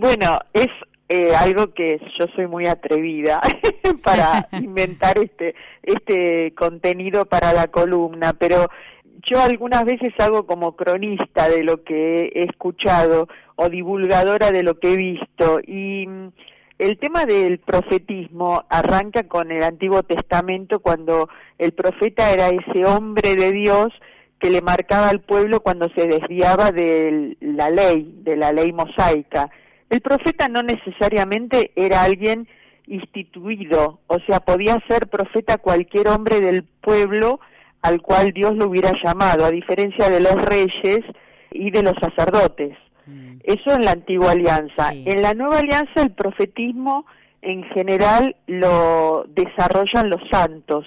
Bueno, es eh, algo que yo soy muy atrevida para inventar este este contenido para la columna, pero yo algunas veces hago como cronista de lo que he escuchado o divulgadora de lo que he visto. Y mm, el tema del profetismo arranca con el Antiguo Testamento cuando el profeta era ese hombre de Dios que le marcaba al pueblo cuando se desviaba de la ley, de la ley mosaica el profeta no necesariamente era alguien instituido, o sea, podía ser profeta cualquier hombre del pueblo al cual Dios lo hubiera llamado, a diferencia de los reyes y de los sacerdotes. Mm. Eso en la antigua alianza. En la nueva alianza el profetismo en general lo desarrollan los santos,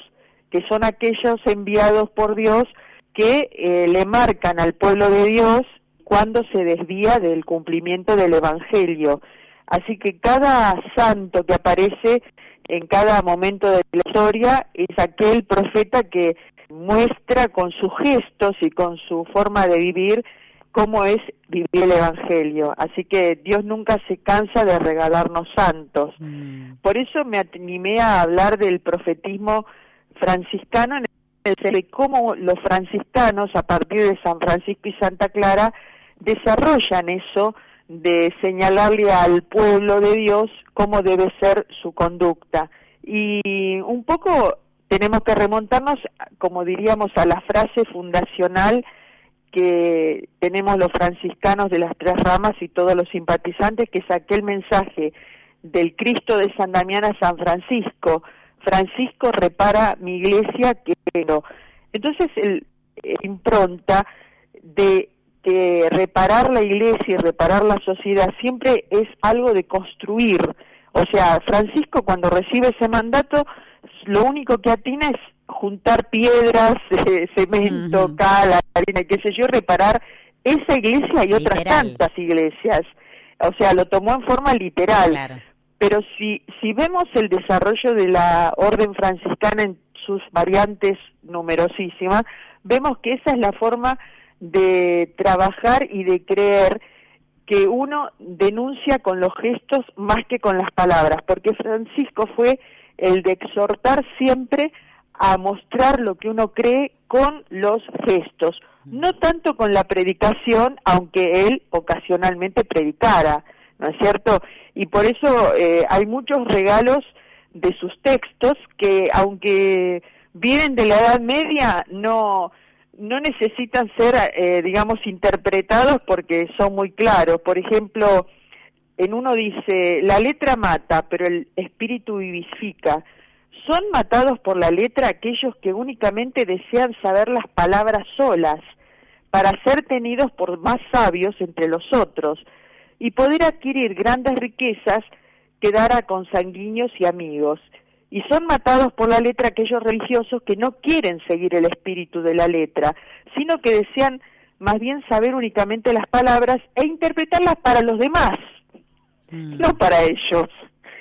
que son aquellos enviados por Dios que eh, le marcan al pueblo de Dios cuando se desvía del cumplimiento del Evangelio. Así que cada santo que aparece en cada momento de la historia es aquel profeta que muestra con sus gestos y con su forma de vivir cómo es vivir el Evangelio. Así que Dios nunca se cansa de regalarnos santos. Mm. Por eso me animé a hablar del profetismo franciscano en el de cómo los franciscanos, a partir de San Francisco y Santa Clara, desarrollan eso de señalarle al pueblo de Dios cómo debe ser su conducta. Y un poco tenemos que remontarnos, como diríamos, a la frase fundacional que tenemos los franciscanos de las tres ramas y todos los simpatizantes, que es aquel mensaje del Cristo de San Damián a San Francisco. Francisco repara mi iglesia que Entonces, el, impronta de que reparar la iglesia y reparar la sociedad siempre es algo de construir. O sea, Francisco cuando recibe ese mandato, lo único que atina es juntar piedras, cemento, cal, harina, qué sé yo, reparar esa iglesia y otras tantas iglesias. O sea, lo tomó en forma literal. Pero si, si vemos el desarrollo de la orden franciscana en sus variantes numerosísimas, vemos que esa es la forma de trabajar y de creer que uno denuncia con los gestos más que con las palabras, porque Francisco fue el de exhortar siempre a mostrar lo que uno cree con los gestos, no tanto con la predicación, aunque él ocasionalmente predicara, ¿no es cierto? Y por eso eh, hay muchos regalos de sus textos que, aunque vienen de la Edad Media, no no necesitan ser, eh, digamos, interpretados porque son muy claros. Por ejemplo, en uno dice, la letra mata, pero el espíritu vivifica. Son matados por la letra aquellos que únicamente desean saber las palabras solas, para ser tenidos por más sabios entre los otros, y poder adquirir grandes riquezas que dar a consanguíneos y amigos y son matados por la letra aquellos religiosos que no quieren seguir el espíritu de la letra, sino que desean más bien saber únicamente las palabras e interpretarlas para los demás, mm. no para ellos.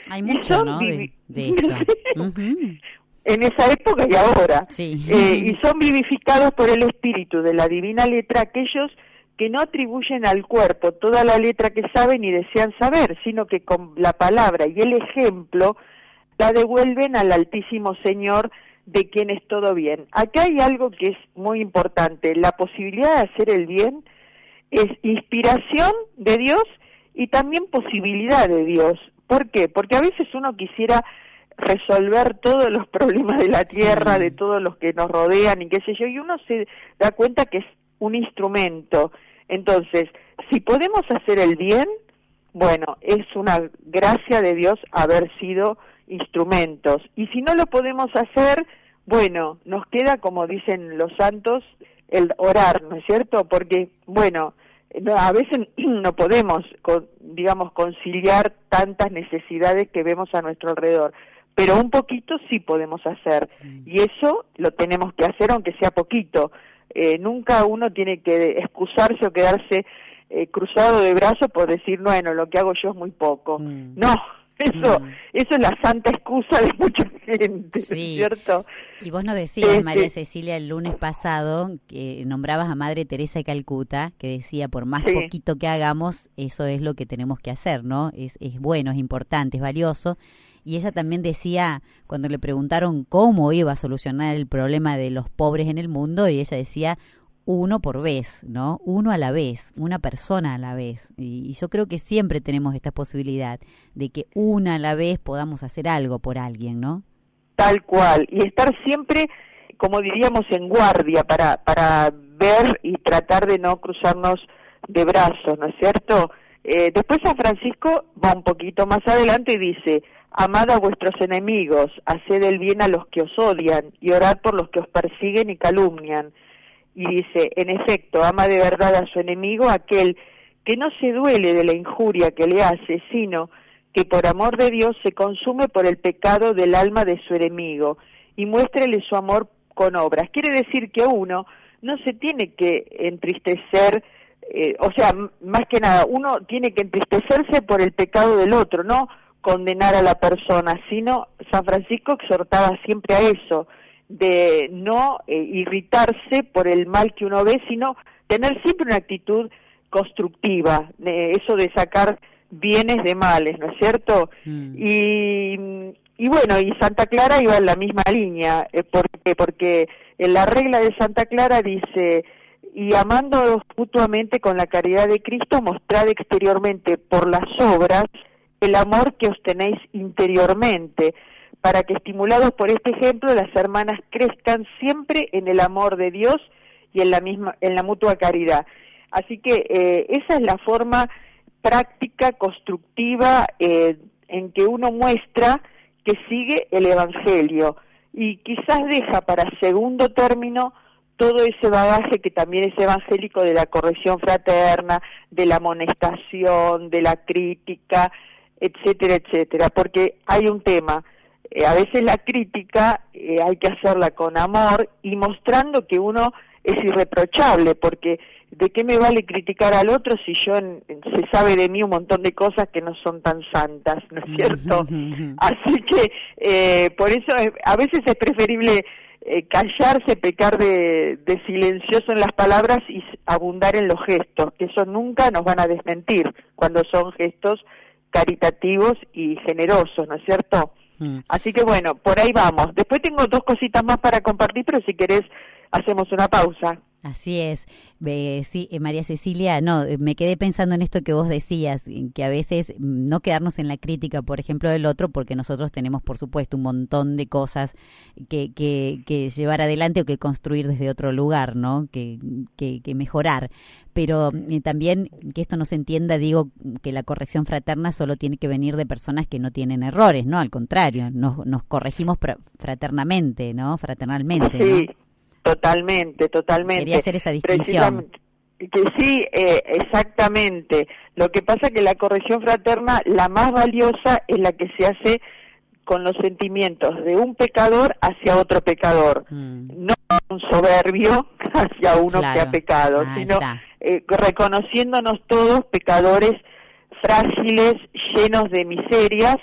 Hay mucho, ¿no? De, En esa época y ahora. Eh, y son vivificados por el espíritu de la divina letra aquellos que no atribuyen al cuerpo toda la letra que saben y desean saber, sino que con la palabra y el ejemplo la devuelven al Altísimo Señor de quien es todo bien. Acá hay algo que es muy importante, la posibilidad de hacer el bien es inspiración de Dios y también posibilidad de Dios. ¿Por qué? Porque a veces uno quisiera resolver todos los problemas de la tierra, de todos los que nos rodean y qué sé yo, y uno se da cuenta que es un instrumento. Entonces, si podemos hacer el bien, bueno, es una gracia de Dios haber sido instrumentos. Y si no lo podemos hacer, bueno, nos queda, como dicen los santos, el orar, ¿no es cierto? Porque, bueno, a veces no podemos, digamos, conciliar tantas necesidades que vemos a nuestro alrededor, pero un poquito sí podemos hacer. Mm. Y eso lo tenemos que hacer aunque sea poquito. Eh, nunca uno tiene que excusarse o quedarse eh, cruzado de brazos por decir, bueno, lo que hago yo es muy poco. Mm. No, Eso, mm. eso es la santa excusa de mucha gente, ¿cierto? Y vos nos decías, este María Cecilia, el lunes pasado, que nombrabas a Madre Teresa de Calcuta, que decía, por más poquito que hagamos, eso es lo que tenemos que hacer, ¿no? Es, es bueno, es importante, es valioso. Y ella también decía, cuando le preguntaron cómo iba a solucionar el problema de los pobres en el mundo, y ella decía, uno por vez, ¿no? Uno a la vez, una persona a la vez. Y, yo creo que siempre tenemos esta posibilidad de que una a la vez podamos hacer algo por alguien, ¿no? Tal cual. Y estar siempre, como diríamos, en guardia para, para ver y tratar de no cruzarnos de brazos, ¿no es cierto? Eh, después San Francisco va un poquito más adelante y dice, amad a vuestros enemigos, haced el bien a los que os odian y orad por los que os persiguen y calumnian y dice, en efecto, ama de verdad a su enemigo aquel que no se duele de la injuria que le hace, sino que por amor de Dios se consume por el pecado del alma de su enemigo y muéstrele su amor con obras. Quiere decir que uno no se tiene que entristecer, eh, o sea, más que nada, uno tiene que entristecerse por el pecado del otro, no condenar a la persona, sino San Francisco exhortaba siempre a eso, de no eh, irritarse por el mal que uno ve, sino tener siempre una actitud constructiva, eso de sacar bienes de males, ¿no es cierto? Mm. Y, y bueno, y Santa Clara iba en la misma línea, eh, porque, porque en la regla de Santa Clara dice, y amándoos mutuamente con la caridad de Cristo, mostrad exteriormente por las obras el amor que os tenéis interiormente para que estimulados por este ejemplo las hermanas crezcan siempre en el amor de Dios y en la misma en la mutua caridad. Así que eh, esa es la forma práctica, constructiva, eh, en que uno muestra que sigue el Evangelio y quizás deja para segundo término todo ese bagaje que también es evangélico de la corrección fraterna, de la amonestación, de la crítica, etcétera, etcétera, porque hay un tema, eh, a veces la crítica eh, hay que hacerla con amor y mostrando que uno es irreprochable, porque ¿de qué me vale criticar al otro si yo se sabe de mí un montón de cosas que no son tan santas, ¿no es cierto? Así que eh, por eso a veces es preferible callarse, pecar de, de, silencioso en las palabras y abundar en los gestos, que eso nunca nos van a desmentir cuando son gestos caritativos y generosos, ¿no es cierto? Mm. Así que bueno, por ahí vamos. Después tengo dos cositas más para compartir, pero si querés hacemos una pausa. Así es. sí, eh, María Cecilia, no, eh, me quedé pensando en esto que vos decías, que a veces mm, no quedarnos en la crítica, por ejemplo, del otro, porque nosotros tenemos, por supuesto, un montón de cosas que, que, que llevar adelante o que construir desde otro lugar, ¿no? Que, que, que mejorar. Pero eh, también que esto no se entienda, digo, que la corrección fraterna solo tiene que venir de personas que no tienen errores, ¿no? Al contrario, nos, nos corregimos fraternamente, ¿no? Fraternalmente. Sí. Totalmente, totalmente. Quería hacer esa distinción. Que sí, eh, exactamente. Lo que pasa que la corrección fraterna, la más valiosa es la que se hace con los sentimientos de un pecador hacia otro pecador, mm. no un soberbio hacia uno que ha pecado, sino eh, reconociéndonos todos pecadores frágiles, llenos de miserias,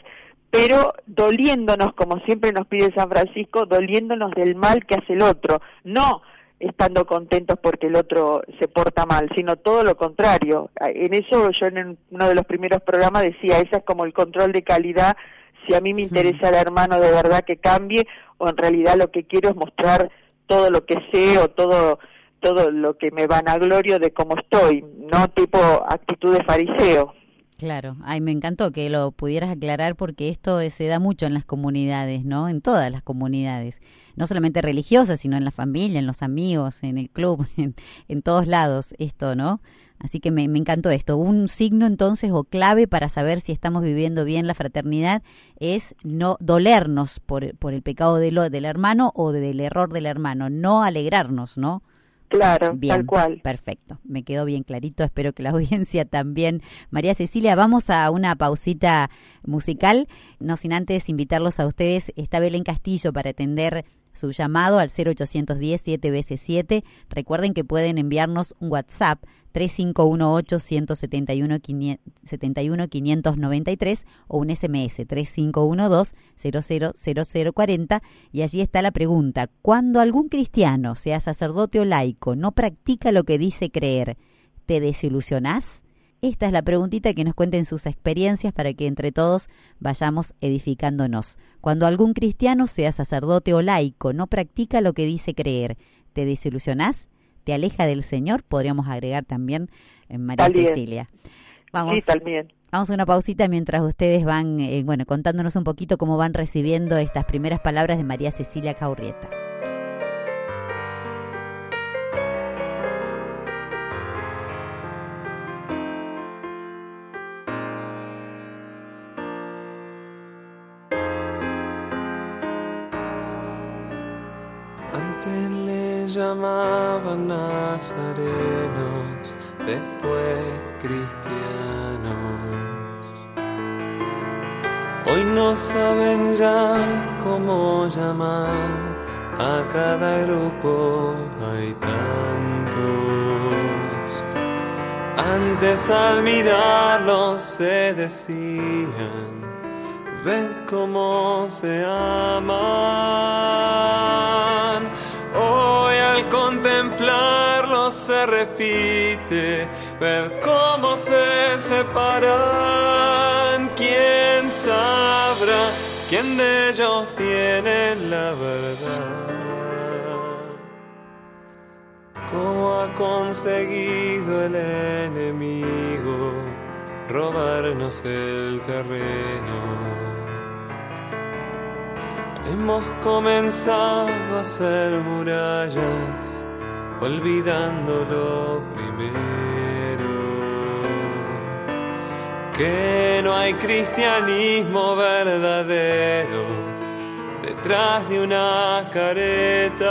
pero doliéndonos, como siempre nos pide San Francisco, doliéndonos del mal que hace el otro, no estando contentos porque el otro se porta mal, sino todo lo contrario. En eso yo en uno de los primeros programas decía, ese es como el control de calidad, si a mí me interesa el hermano de verdad que cambie, o en realidad lo que quiero es mostrar todo lo que sé o todo todo lo que me van a glorio de cómo estoy, no tipo actitud de fariseo. Claro, ay, me encantó que lo pudieras aclarar porque esto se da mucho en las comunidades, ¿no? En todas las comunidades, no solamente religiosas, sino en la familia, en los amigos, en el club, en, todos lados, esto, ¿no? Así que me, encantó esto. Un signo entonces o clave para saber si estamos viviendo bien la fraternidad es no dolernos por, por el pecado del, del hermano o del error del hermano, no alegrarnos, ¿no? Claro, tal cual. Perfecto, me quedó bien clarito, espero que la audiencia también. María Cecilia, vamos a una pausita musical, no sin antes invitarlos a ustedes. Está Belén Castillo para atender su llamado al 0810 7 veces 7. Recuerden que pueden enviarnos un WhatsApp 3518 171 593 o un SMS 3512 000040 y allí está la pregunta. Cuando algún cristiano, sea sacerdote o laico, no practica lo que dice creer, ¿te desilusionás? Esta es la preguntita que nos cuenten sus experiencias para que entre todos vayamos edificándonos. Cuando algún cristiano, sea sacerdote o laico, no practica lo que dice creer, ¿te desilusionás? ¿Te aleja del Señor? Podríamos agregar también en María Cecilia. Vamos, también. Vamos a una pausita mientras ustedes van, eh, bueno, contándonos un poquito cómo van recibiendo estas primeras palabras de María Cecilia Caurrieta. Llamaban nazarenos, después cristianos. Hoy no saben ya cómo llamar a cada grupo, hay tantos. Antes al mirarlos se decían, ved cómo se aman repite, ver cómo se separan, quién sabrá, quién de ellos tiene la verdad. ¿Cómo ha conseguido el enemigo robarnos el terreno? Hemos comenzado a hacer murallas, olvidando lo primero. Que no hay cristianismo verdadero detrás de una careta.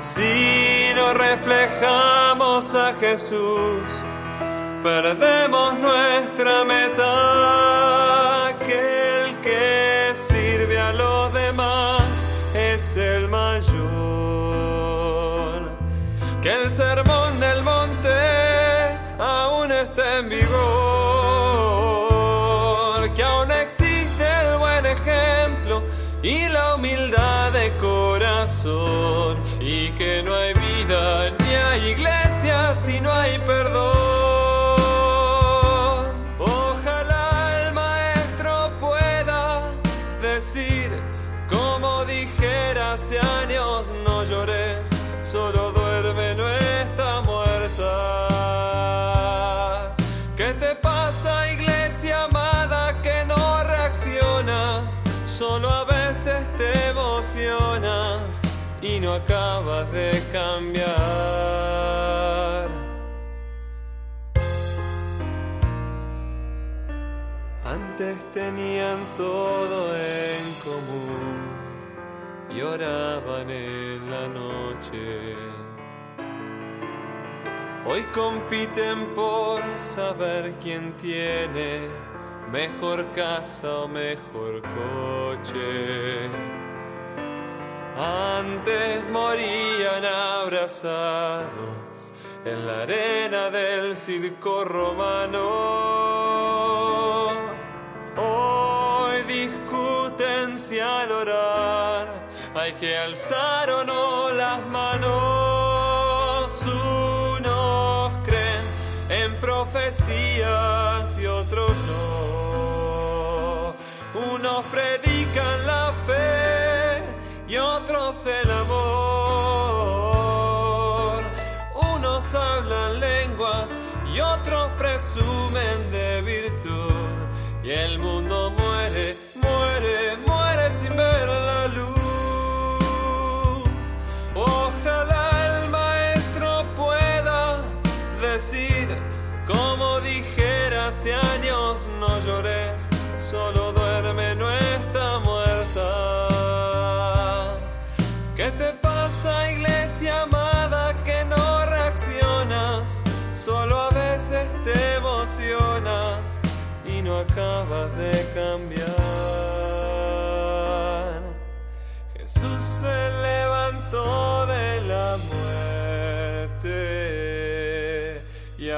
Si no reflejamos a Jesús, perdemos nuestra meta. Acabas de cambiar. Antes tenían todo en común y oraban en la noche. Hoy compiten por saber quién tiene mejor casa o mejor coche. Antes morían abrazados en la arena del circo romano. Hoy discuten si al orar hay que alzar o no las manos. Unos creen en profecías y otros no. Unos predican el amor. Unos hablan lenguas y otros presumen de virtud. Y el mundo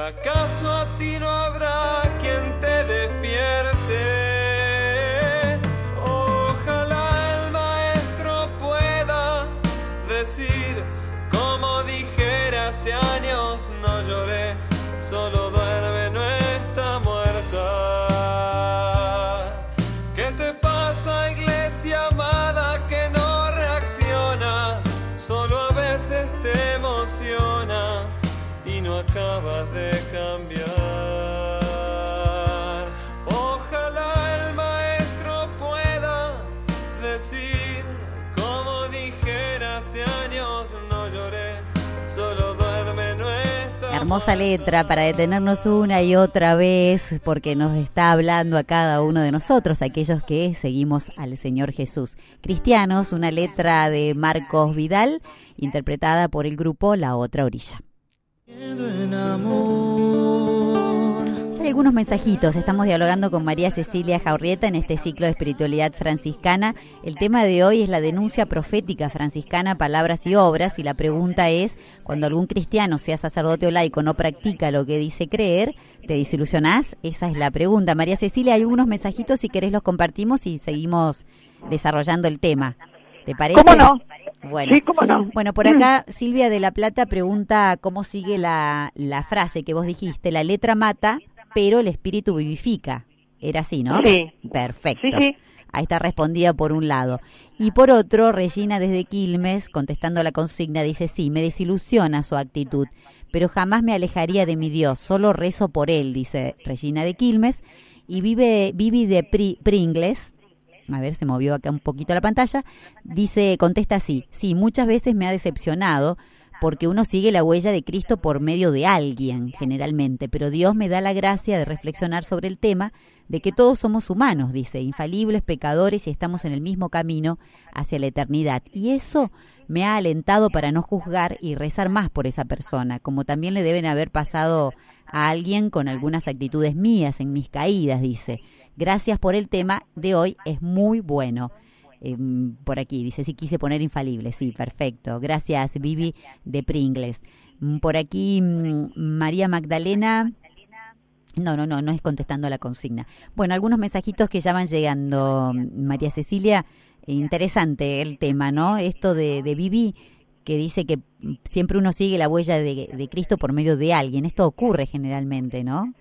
acaso a ti Hermosa letra para detenernos una y otra vez porque nos está hablando a cada uno de nosotros, aquellos que seguimos al Señor Jesús. Cristianos, una letra de Marcos Vidal, interpretada por el grupo La Otra Orilla. en amor. Hay algunos mensajitos, estamos dialogando con María Cecilia Jaurrieta en este ciclo de espiritualidad franciscana. El tema de hoy es la denuncia profética franciscana, palabras y obras, y la pregunta es, cuando algún cristiano, sea sacerdote o laico, no practica lo que dice creer, ¿te desilusionás? Esa es la pregunta. María Cecilia, hay algunos mensajitos, si querés los compartimos y seguimos desarrollando el tema. ¿Te parece? ¿Cómo no? Bueno. Sí, cómo no. Bueno, por acá Silvia de la Plata pregunta cómo sigue la, la frase que vos dijiste, la letra mata, pero el espíritu vivifica. Era así, ¿no? Sí. Perfecto. Sí, sí. Ahí está respondida por un lado. Y por otro, Regina desde Quilmes, contestando la consigna, dice, sí, me desilusiona su actitud, pero jamás me alejaría de mi Dios, solo rezo por él, dice Regina de Quilmes. Y vive Vivi de Pri- Pringles, a ver, se movió acá un poquito la pantalla, dice, contesta así, sí, muchas veces me ha decepcionado porque uno sigue la huella de Cristo por medio de alguien, generalmente, pero Dios me da la gracia de reflexionar sobre el tema de que todos somos humanos, dice, infalibles, pecadores y estamos en el mismo camino hacia la eternidad. Y eso me ha alentado para no juzgar y rezar más por esa persona, como también le deben haber pasado a alguien con algunas actitudes mías en mis caídas, dice. Gracias por el tema de hoy, es muy bueno. Eh, por aquí dice, sí quise poner infalible, sí, perfecto. Gracias, Vivi de Pringles. Mm, Por aquí, mm, María Magdalena. No, no, no, no es contestando a la consigna. Bueno, algunos mensajitos que ya van llegando, María Cecilia. Interesante el tema, ¿no? Esto de, de Vivi que dice que siempre uno sigue la huella de, de Cristo por medio de alguien. Esto ocurre generalmente, ¿no?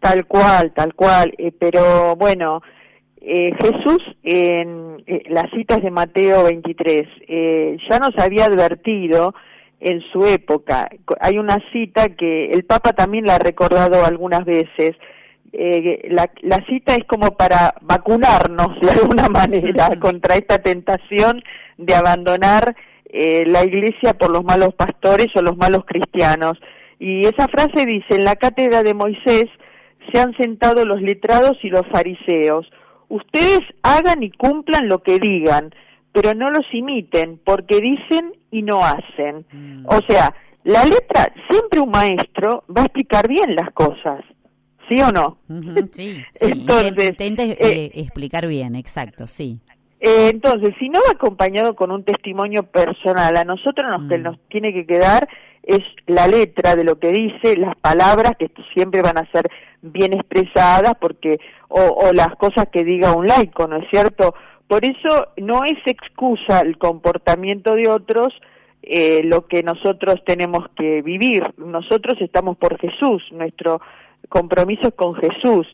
Tal cual, tal cual. Eh, pero bueno, eh, Jesús en eh, las citas de Mateo 23 eh, ya nos había advertido en su época. Hay una cita que el Papa también la ha recordado algunas veces. Eh, la, la cita es como para vacunarnos de alguna manera contra esta tentación de abandonar eh, la iglesia por los malos pastores o los malos cristianos. Y esa frase dice, en la cátedra de Moisés se han sentado los letrados y los fariseos. Ustedes hagan y cumplan lo que digan, pero no los imiten, porque dicen y no hacen. Mm. O sea, la letra, siempre un maestro va a explicar bien las cosas, ¿sí o no? Sí, sí. Entonces, intent- intenta eh, eh, explicar bien, exacto, sí. Eh, entonces, si no va acompañado con un testimonio personal, a nosotros nos, que Mm. nos tiene que quedar es la letra de lo que dice, las palabras que siempre van a ser bien expresadas, porque o, o las cosas que diga un laico, ¿no es cierto? Por eso no es excusa el comportamiento de otros eh, lo que nosotros tenemos que vivir. Nosotros estamos por Jesús, nuestro compromiso es con Jesús.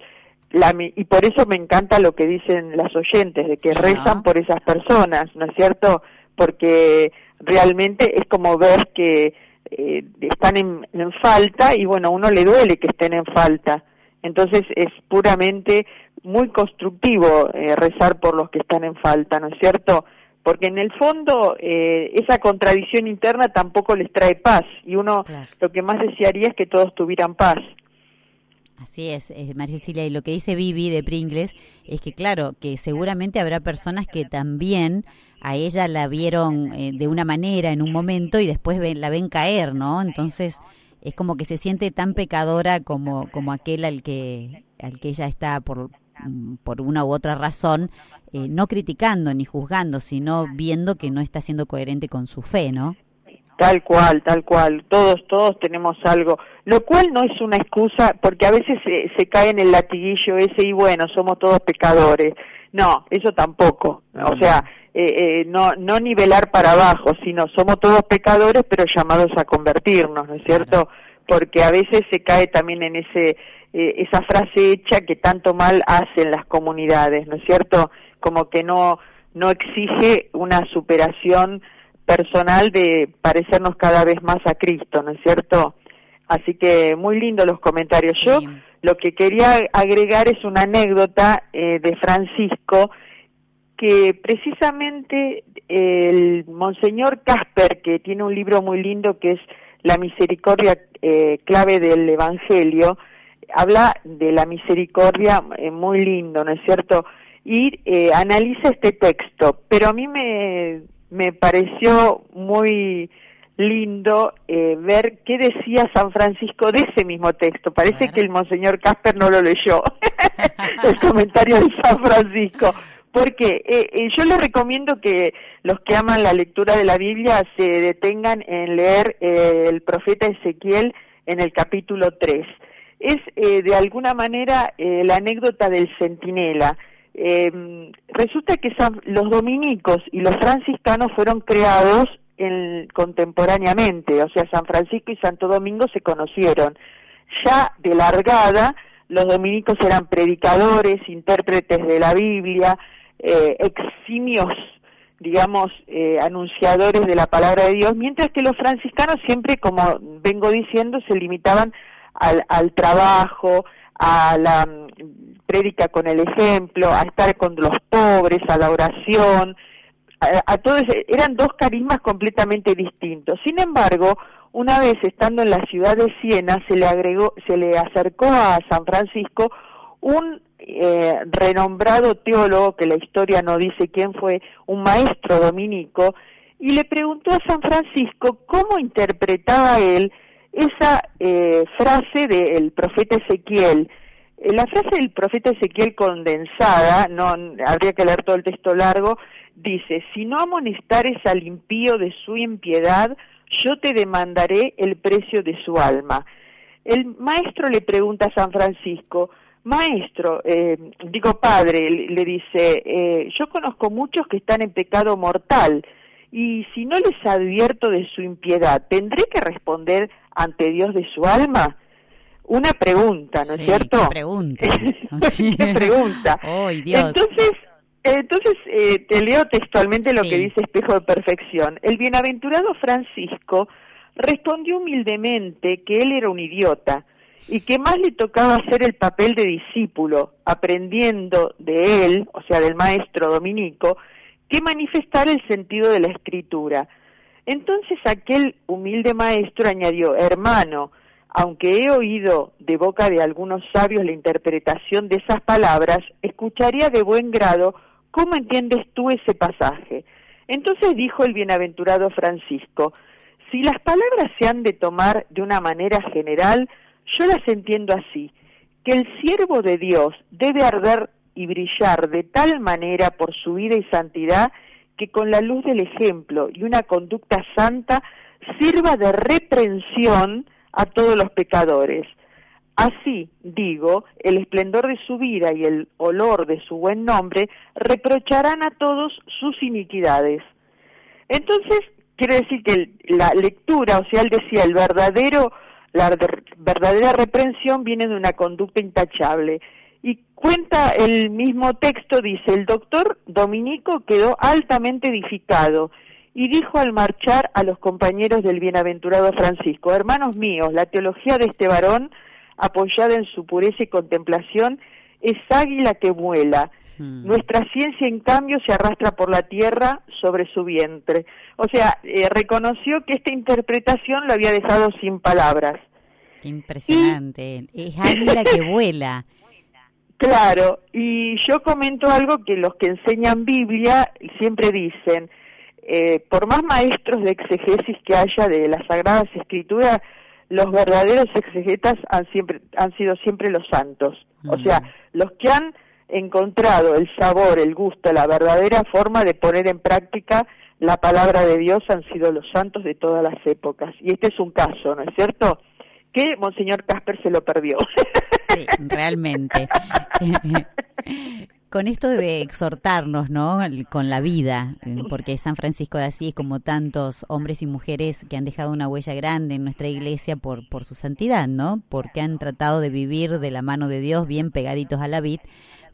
La, y por eso me encanta lo que dicen las oyentes, de que Sí, ¿no? rezan por esas personas, ¿no es cierto? Porque realmente es como ver que eh, están en, en falta y bueno, a uno le duele que estén en falta. Entonces es puramente muy constructivo eh, rezar por los que están en falta, ¿no es cierto? Porque en el fondo eh, esa contradicción interna tampoco les trae paz y uno Claro. lo que más desearía es que todos tuvieran paz. Así es, eh, María Cecilia, y lo que dice Vivi de Pringles es que, claro, que seguramente habrá personas que también a ella la vieron eh, de una manera en un momento y después ven- la ven caer, ¿no? Entonces es como que se siente tan pecadora como, como aquel al que, al que ella está por por una u otra razón, eh, no criticando ni juzgando, sino viendo que no está siendo coherente con su fe, ¿no? Tal cual, tal cual. Todos, todos tenemos algo. Lo cual no es una excusa, porque a veces se, se cae en el latiguillo ese y bueno, somos todos pecadores. No, eso tampoco. O sea, eh, eh, no, no nivelar para abajo, sino somos todos pecadores, pero llamados a convertirnos, ¿no es cierto? Porque a veces se cae también en ese eh, esa frase hecha que tanto mal hacen las comunidades, ¿no es cierto? Como que no no exige una superación personal de parecernos cada vez más a Cristo, ¿no es cierto? Así que muy lindo los comentarios. Yo lo que quería agregar es una anécdota eh, de Francisco que precisamente el Monseñor Casper, que tiene un libro muy lindo que es La misericordia eh, clave del Evangelio, habla de la misericordia eh, muy lindo, ¿no es cierto? Y analiza este texto, pero a mí me me pareció muy lindo eh, ver qué decía San Francisco de ese mismo texto. Parece que el monseñor Casper no lo leyó, el comentario de San Francisco. Porque eh, eh, yo les recomiendo que los que aman la lectura de la Biblia se detengan en leer el profeta Ezequiel en el capítulo 3. Es de alguna manera la anécdota del centinela eh, resulta que los dominicos y los franciscanos fueron creados en, contemporáneamente, o sea, San Francisco y Santo Domingo se conocieron. Ya de largada, los dominicos eran predicadores, intérpretes de la Biblia, eh, eximios, digamos, eh, anunciadores de la palabra de Dios, mientras que los franciscanos siempre, como vengo diciendo, se limitaban al, al trabajo, a la prédica con el ejemplo, a estar con los pobres, a la oración, a, todos, eran dos carismas completamente distintos. Sin embargo, una vez estando en la ciudad de Siena, se le agregó, se le acercó a San Francisco un eh, renombrado teólogo, que la historia no dice quién fue, un maestro dominico, y le preguntó a San Francisco cómo interpretaba él esa eh, frase del profeta Ezequiel, eh, la frase del profeta Ezequiel condensada, no habría que leer todo el texto largo, dice, si no amonestares al impío de su impiedad, yo te demandaré el precio de su alma. El maestro le pregunta a San Francisco, maestro, eh, digo padre, le dice, eh, yo conozco muchos que están en pecado mortal, y si no les advierto de su impiedad, ¿tendré que responder ante Dios de su alma? una pregunta, ¿no es cierto? Qué pregunta. qué pregunta. Entonces, entonces eh, te leo textualmente lo que dice Espejo de Perfección. El bienaventurado Francisco respondió humildemente que él era un idiota y que más le tocaba hacer el papel de discípulo, aprendiendo de él, o sea, del maestro dominico, que manifestar el sentido de la escritura. Entonces aquel humilde maestro añadió, hermano, aunque he oído de boca de algunos sabios la interpretación de esas palabras, escucharía de buen grado cómo entiendes tú ese pasaje. Entonces dijo el bienaventurado Francisco, si las palabras se han de tomar de una manera general, yo las entiendo así, que el siervo de Dios debe arder y brillar de tal manera por su vida y santidad que con la luz del ejemplo y una conducta santa sirva de reprensión a todos los pecadores. Así, digo, el esplendor de su vida y el olor de su buen nombre reprocharán a todos sus iniquidades. Entonces, quiere decir que la lectura, o sea, él decía, el verdadero, la verdadera reprensión viene de una conducta intachable. Y cuenta el mismo texto, dice, el doctor Dominico quedó altamente edificado y dijo al marchar a los compañeros del bienaventurado Francisco, hermanos míos, la teología de este varón, apoyada en su pureza y contemplación, es águila que vuela. Hmm. Nuestra ciencia, en cambio, se arrastra por la tierra sobre su vientre. O sea, eh, reconoció que esta interpretación lo había dejado sin palabras. impresionante. Es águila que vuela. Claro, y yo comento algo que los que enseñan Biblia siempre dicen, eh, por más maestros de exegesis que haya de las Sagradas Escrituras, los verdaderos exegetas han, siempre, han sido siempre los santos. O sea, los que han encontrado el sabor, el gusto, la verdadera forma de poner en práctica la palabra de Dios han sido los santos de todas las épocas. Y este es un caso, ¿no es cierto? Que Monseñor Casper se lo perdió. Sí, realmente. con esto de exhortarnos, ¿no? Con la vida, porque San Francisco de Asís, como tantos hombres y mujeres que han dejado una huella grande en nuestra iglesia por, su santidad, ¿no? Porque han tratado de vivir de la mano de Dios bien pegaditos a la vid,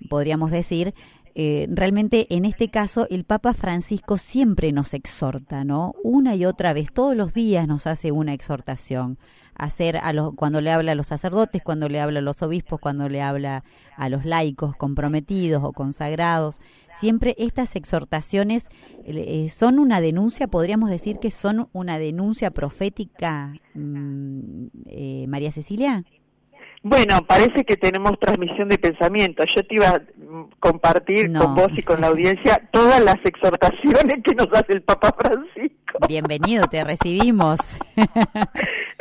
podríamos decir, eh, realmente en este caso el Papa Francisco siempre nos exhorta, ¿no? Una y otra vez, todos los días nos hace una exhortación. Hacer a los, cuando le habla a los sacerdotes, cuando le habla a los obispos, cuando le habla a los laicos comprometidos o consagrados. Siempre estas exhortaciones eh, son una denuncia, podríamos decir que son una denuncia profética, mm, eh, María Cecilia. Bueno, parece que tenemos transmisión de pensamiento. Yo te iba a compartir con vos y con la audiencia todas las exhortaciones que nos hace el Papa Francisco. Bienvenido, te recibimos.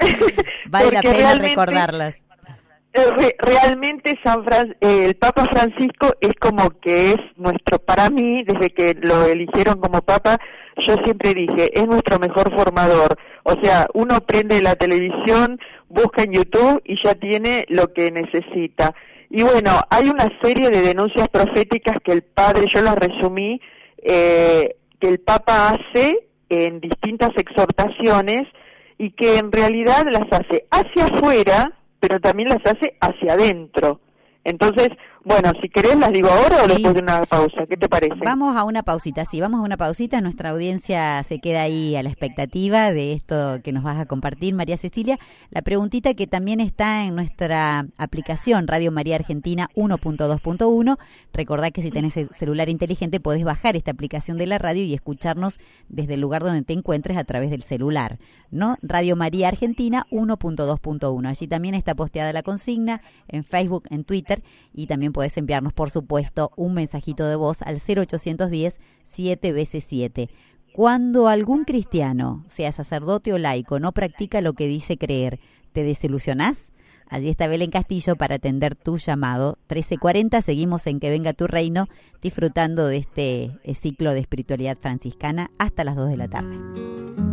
vale la pena recordarlas. Eh, realmente San eh, el Papa Francisco es como que es nuestro, para mí, desde que lo eligieron como Papa, yo siempre dije, es nuestro mejor formador. O sea, uno prende la televisión, busca en YouTube y ya tiene lo que necesita. Y bueno, hay una serie de denuncias proféticas que el Padre, yo las resumí, eh, que el Papa hace en distintas exhortaciones y que en realidad las hace hacia afuera, pero también las hace hacia adentro. Entonces, bueno, si querés las digo ahora o después de una pausa, ¿qué te parece? Vamos a una pausita, sí, vamos a una pausita, nuestra audiencia se queda ahí a la expectativa de esto que nos vas a compartir, María Cecilia. La preguntita que también está en nuestra aplicación Radio María Argentina 1.2.1, recordá que si tenés celular inteligente podés bajar esta aplicación de la radio y escucharnos desde el lugar donde te encuentres a través del celular, ¿no? Radio María Argentina 1.2.1, allí también está posteada la consigna en Facebook, en Twitter y también puedes enviarnos, por supuesto, un mensajito de voz al 0810 7 veces 7. Cuando algún cristiano, sea sacerdote o laico, no practica lo que dice creer, ¿te desilusionás? Allí está Belén Castillo para atender tu llamado. 1340, seguimos en Que Venga Tu Reino, disfrutando de este eh, ciclo de espiritualidad franciscana hasta las 2 de la tarde.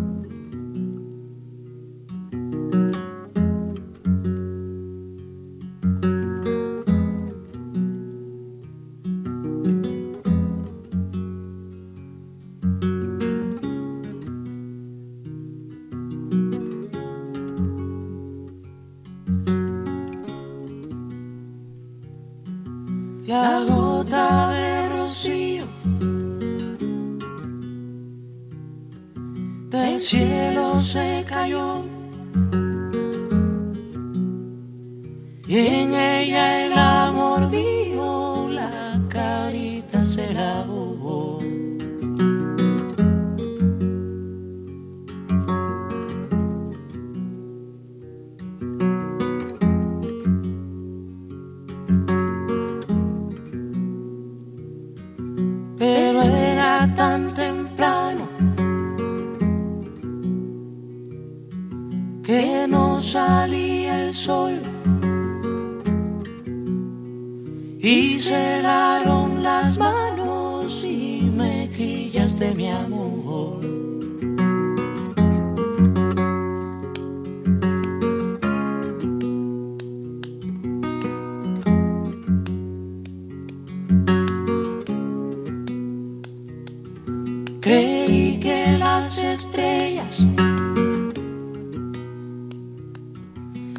Creí que las estrellas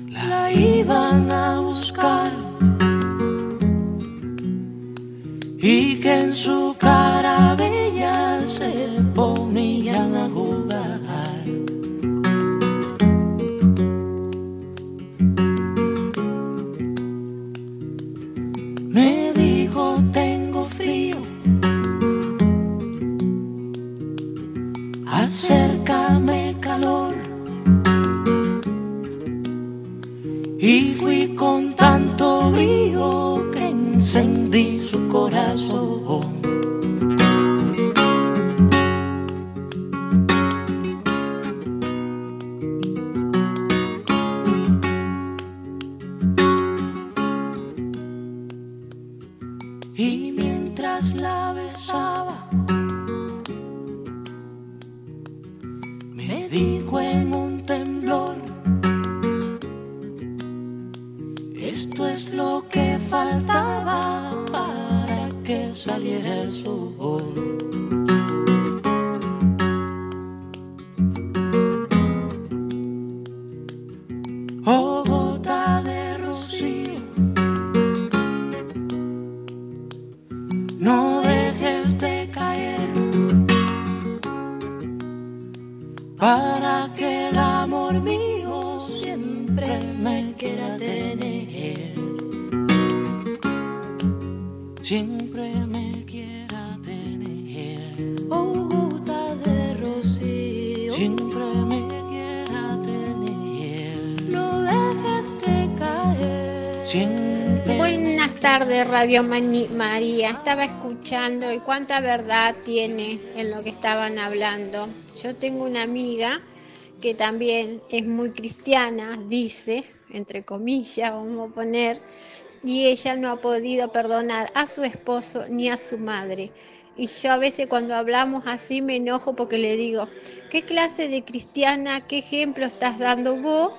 la iban a Radio María, estaba escuchando y cuánta verdad tiene en lo que estaban hablando. Yo tengo una amiga que también es muy cristiana, dice, entre comillas, vamos a poner, y ella no ha podido perdonar a su esposo ni a su madre. Y yo a veces cuando hablamos así me enojo porque le digo, ¿qué clase de cristiana, qué ejemplo estás dando vos?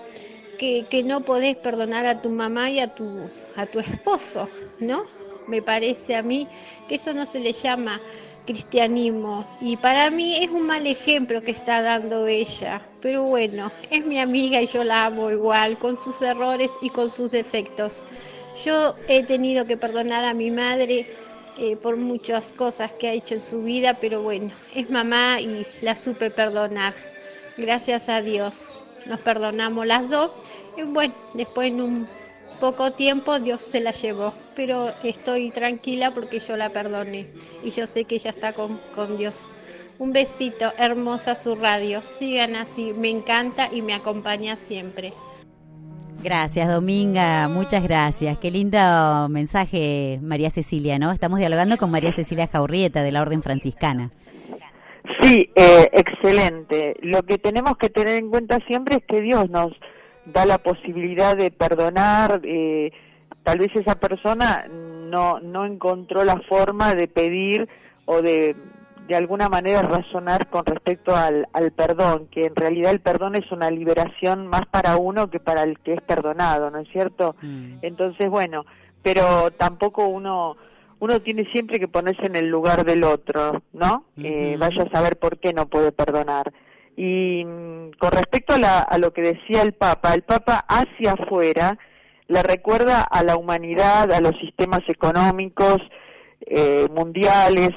Que, no podés perdonar a tu mamá y a tu, a tu esposo, ¿no? Me parece a mí que eso no se le llama cristianismo y para mí es un mal ejemplo que está dando ella, pero bueno, es mi amiga y yo la amo igual, con sus errores y con sus defectos. Yo he tenido que perdonar a mi madre eh, por muchas cosas que ha hecho en su vida, pero bueno, es mamá y la supe perdonar. Gracias a Dios nos perdonamos las dos y bueno, después en un poco tiempo Dios se la llevó, pero estoy tranquila porque yo la perdoné y yo sé que ella está con, con Dios. Un besito, hermosa su radio, sigan así, me encanta y me acompaña siempre. Gracias, Dominga, muchas gracias. Qué lindo mensaje, María Cecilia, ¿no? Estamos dialogando con María Cecilia Jaurrieta de la Orden Franciscana. Sí, eh, excelente. Lo que tenemos que tener en cuenta siempre es que Dios nos da la posibilidad de perdonar. Eh, tal vez esa persona no, no encontró la forma de pedir o de de alguna manera razonar con respecto al, al perdón, que en realidad el perdón es una liberación más para uno que para el que es perdonado, ¿no es cierto? Mm. Entonces, bueno, pero tampoco uno uno tiene siempre que ponerse en el lugar del otro, ¿no? Eh, vaya a saber por qué no puede perdonar. Y mm, con respecto a, lo que decía el Papa, el Papa hacia afuera le recuerda a la humanidad, a los sistemas económicos eh, mundiales,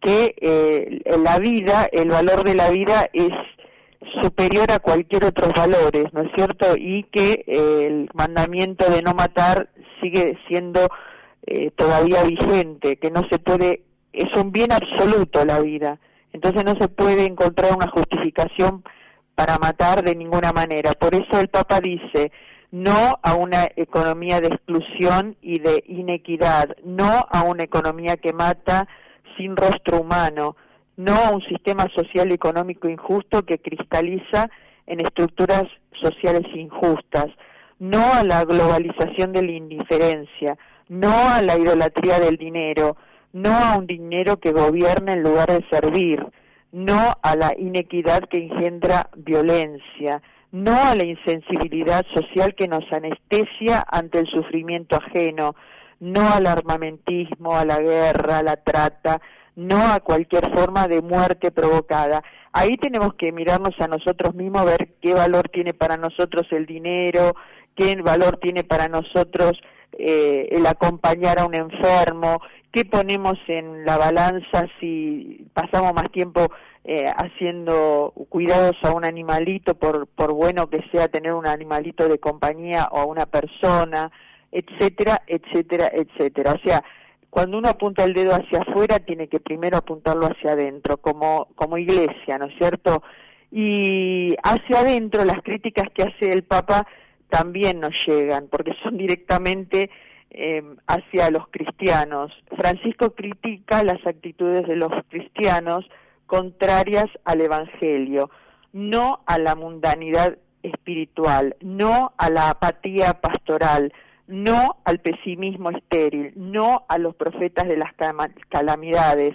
que eh, la vida, el valor de la vida es superior a cualquier otros valores, ¿no es cierto? Y que el mandamiento de no matar sigue siendo eh, todavía vigente, que no se puede, es un bien absoluto la vida, entonces no se puede encontrar una justificación para matar de ninguna manera. Por eso el Papa dice, no a una economía de exclusión y de inequidad, no a una economía que mata sin rostro humano, no a un sistema social y económico injusto que cristaliza en estructuras sociales injustas, no a la globalización de la indiferencia, no a la idolatría del dinero, no a un dinero que gobierna en lugar de servir, no a la inequidad que engendra violencia, no a la insensibilidad social que nos anestesia ante el sufrimiento ajeno, no al armamentismo, a la guerra, a la trata, no a cualquier forma de muerte provocada. Ahí tenemos que mirarnos a nosotros mismos, ver qué valor tiene para nosotros el dinero, qué valor tiene para nosotros eh, el acompañar a un enfermo, qué ponemos en la balanza si pasamos más tiempo eh, haciendo cuidados a un animalito, por, por bueno que sea tener un animalito de compañía o a una persona, etcétera, etcétera, etcétera. O sea, cuando uno apunta el dedo hacia afuera, tiene que primero apuntarlo hacia adentro, como, como iglesia, ¿no es cierto? Y hacia adentro las críticas que hace el Papa también nos llegan, porque son directamente eh, hacia los cristianos. Francisco critica las actitudes de los cristianos contrarias al Evangelio, no a la mundanidad espiritual, no a la apatía pastoral, no al pesimismo estéril, no a los profetas de las calamidades,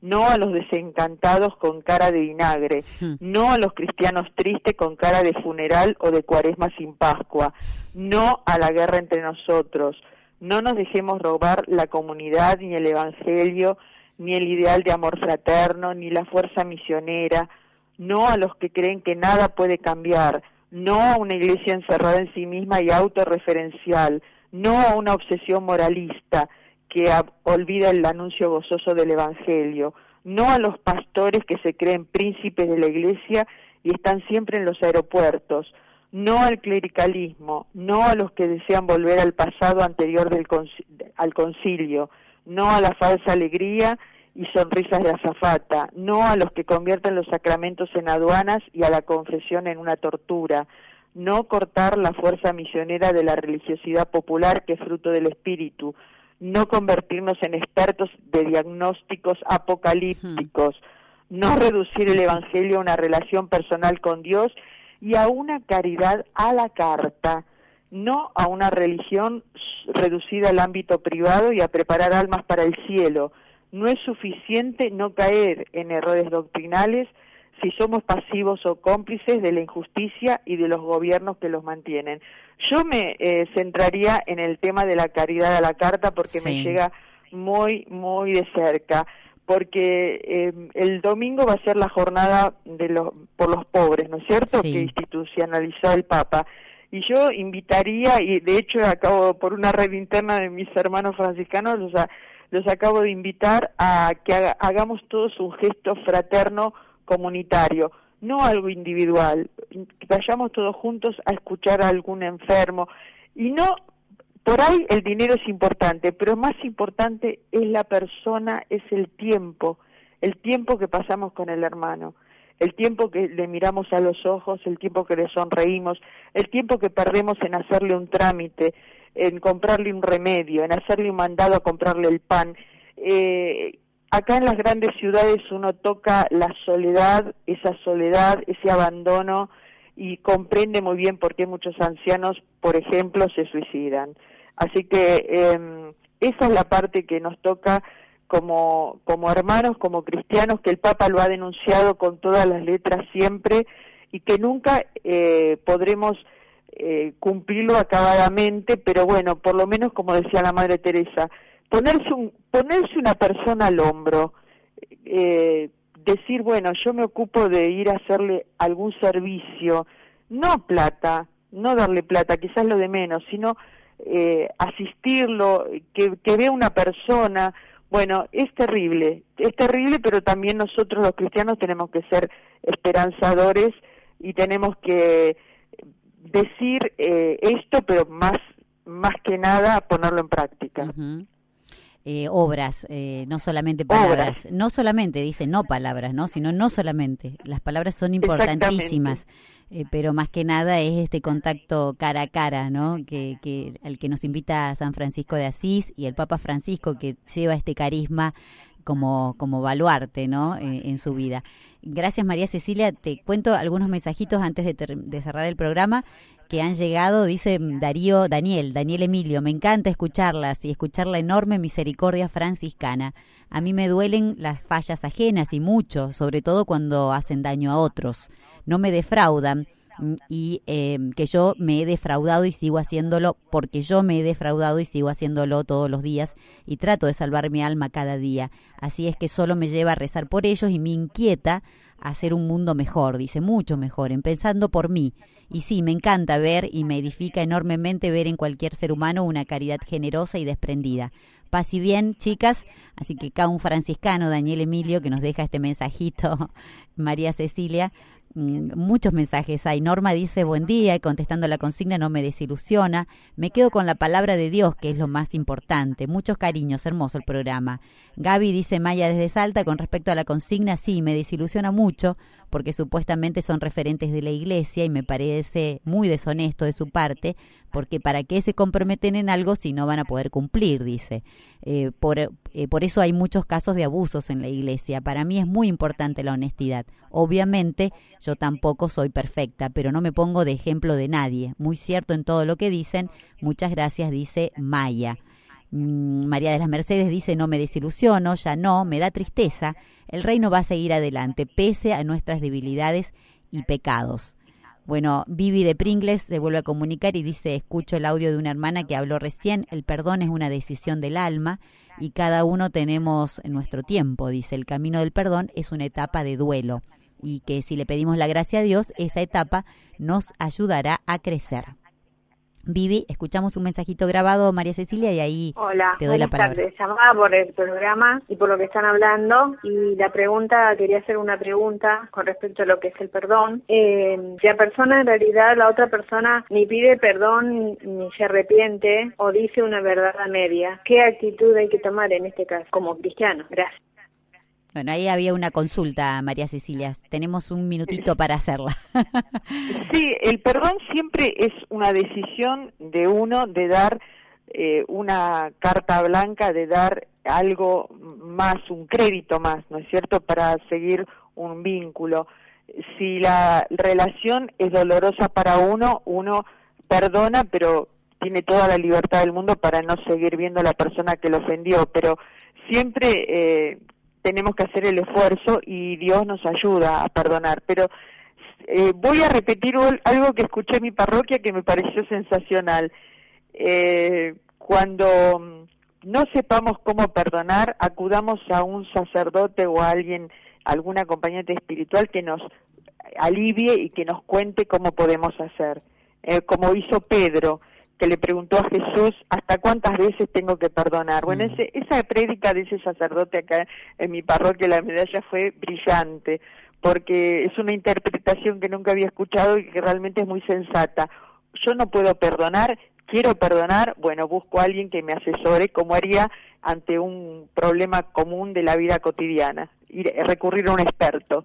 no a los desencantados con cara de vinagre, hmm. no a los cristianos tristes con cara de funeral o de cuaresma sin Pascua, no a la guerra entre nosotros. No nos dejemos robar la comunidad ni el Evangelio, ni el ideal de amor fraterno, ni la fuerza misionera, no a los que creen que nada puede cambiar, no a una iglesia encerrada en sí misma y autorreferencial, no a una obsesión moralista, que olvida el anuncio gozoso del Evangelio, no a los pastores que se creen príncipes de la Iglesia y están siempre en los aeropuertos, no al clericalismo, no a los que desean volver al pasado anterior del al concilio, no a la falsa alegría y sonrisas de azafata, no a los que convierten los sacramentos en aduanas y a la confesión en una tortura, no cortar la fuerza misionera de la religiosidad popular que es fruto del espíritu, no convertirnos en expertos de diagnósticos apocalípticos, no reducir el Evangelio a una relación personal con Dios y a una caridad a la carta, no a una religión reducida al ámbito privado y a preparar almas para el cielo. No es suficiente no caer en errores doctrinales si somos pasivos o cómplices de la injusticia y de los gobiernos que los mantienen. Yo me eh, centraría en el tema de la caridad a la carta porque me llega muy, muy de cerca, porque eh, el domingo va a ser la jornada de los, por los pobres, ¿no es cierto?, que institucionalizó el Papa. Y yo invitaría, y de hecho acabo por una red interna de mis hermanos franciscanos, los, los acabo de invitar a que hagamos todos un gesto fraterno comunitario, no algo individual, vayamos todos juntos a escuchar a algún enfermo y no por ahí el dinero es importante, pero más importante es la persona, es el tiempo, el tiempo que pasamos con el hermano, el tiempo que le miramos a los ojos, el tiempo que le sonreímos, el tiempo que perdemos en hacerle un trámite, en comprarle un remedio, en hacerle un mandado a comprarle el pan. Eh, acá en las grandes ciudades uno toca la soledad, esa soledad, ese abandono y comprende muy bien por qué muchos ancianos, por ejemplo, se suicidan. Así que eh, esa es la parte que nos toca como, como hermanos, como cristianos, que el Papa lo ha denunciado con todas las letras siempre y que nunca eh, podremos eh, cumplirlo acabadamente, pero bueno, por lo menos como decía la Madre Teresa, ponerse, un, ponerse una persona al hombro, eh, decir, bueno, yo me ocupo de ir a hacerle algún servicio, no plata, no darle plata, quizás lo de menos, sino eh, asistirlo, que, que vea una persona, bueno, es terrible, es terrible, pero también nosotros los cristianos tenemos que ser esperanzadores y tenemos que decir eh, esto, pero más, más que nada ponerlo en práctica. Eh, obras, eh, no solamente palabras. No solamente, dice, no palabras, ¿no? Sino no solamente. Las palabras son importantísimas, eh, pero más que nada es este contacto cara a cara, ¿no? Que, que, al que nos invita San Francisco de Asís y el Papa Francisco que lleva este carisma como, como baluarte, ¿no? en su vida. Gracias María Cecilia. Te cuento algunos mensajitos antes de, de cerrar el programa que han llegado, dice Darío Daniel, Daniel Emilio, me encanta escucharlas y escuchar la enorme misericordia franciscana. A mí me duelen las fallas ajenas y mucho, sobre todo cuando hacen daño a otros. No me defraudan mm, y em, que yo me he defraudado y sigo haciéndolo porque yo me he defraudado y sigo haciéndolo todos los días y trato de salvar mi alma cada día. Así es que solo me lleva a rezar por ellos y me inquieta hacer un mundo mejor, dice mucho mejor, empezando por mí. Y sí, me encanta ver y me edifica enormemente ver en cualquier ser humano una caridad generosa y desprendida. Paz y bien, chicas. Así que acá un franciscano, Daniel Emilio, que nos deja este mensajito, María Cecilia. Mm, muchos mensajes hay. Norma dice buen día y contestando la consigna no me desilusiona. Me quedo con la palabra de Dios, que es lo más importante. Muchos cariños, hermoso el programa. Gaby dice Maya desde Salta con respecto a la consigna, sí, me desilusiona mucho porque supuestamente son referentes de la iglesia y me parece muy deshonesto de su parte, porque ¿para qué se comprometen en algo si no van a poder cumplir? Dice. Eh, por, eh, por eso hay muchos casos de abusos en la iglesia. Para mí es muy importante la honestidad. Obviamente yo tampoco soy perfecta, pero no me pongo de ejemplo de nadie. Muy cierto en todo lo que dicen. Muchas gracias, dice Maya. Mm, María de las Mercedes dice, no me desilusiono, ya no, me da tristeza. El reino va a seguir adelante, pese a nuestras debilidades y pecados. Bueno, Vivi de Pringles se vuelve a comunicar y dice, escucho el audio de una hermana que habló recién, el perdón es una decisión del alma y cada uno tenemos nuestro tiempo, dice, el camino del perdón es una etapa de duelo y que si le pedimos la gracia a Dios, esa etapa nos ayudará a crecer. Vivi, escuchamos un mensajito grabado, María Cecilia, y ahí Hola, te doy la palabra. Tardes. Llamaba por el programa y por lo que están hablando y la pregunta, quería hacer una pregunta con respecto a lo que es el perdón. Eh, si la persona en realidad, la otra persona ni pide perdón ni se arrepiente o dice una verdad a media, ¿qué actitud hay que tomar en este caso como cristiano? Gracias. Bueno, ahí había una consulta, María Cecilia. Tenemos un minutito para hacerla. sí, el perdón siempre es una decisión de uno de dar eh, una carta blanca, de dar algo más, un crédito más, ¿no es cierto?, para seguir un vínculo. Si la relación es dolorosa para uno, uno perdona, pero tiene toda la libertad del mundo para no seguir viendo a la persona que lo ofendió, pero siempre eh, tenemos que hacer el esfuerzo y Dios nos ayuda a perdonar. Pero eh, voy a repetir algo que escuché en mi parroquia que me pareció sensacional. Eh, cuando mm, no sepamos cómo perdonar, acudamos a un sacerdote o a alguien, algún acompañante espiritual que nos alivie y que nos cuente cómo podemos hacer. Eh, como hizo Pedro, que le preguntó a Jesús, ¿hasta cuántas veces tengo que perdonar? Bueno, mm. ese, esa prédica de ese sacerdote acá en mi parroquia, la medalla, fue brillante, porque es una interpretación que nunca había escuchado y que realmente es muy sensata. Yo no puedo perdonar, quiero perdonar, bueno, busco a alguien que me asesore como haría ante un problema común de la vida cotidiana y recurrir a un experto.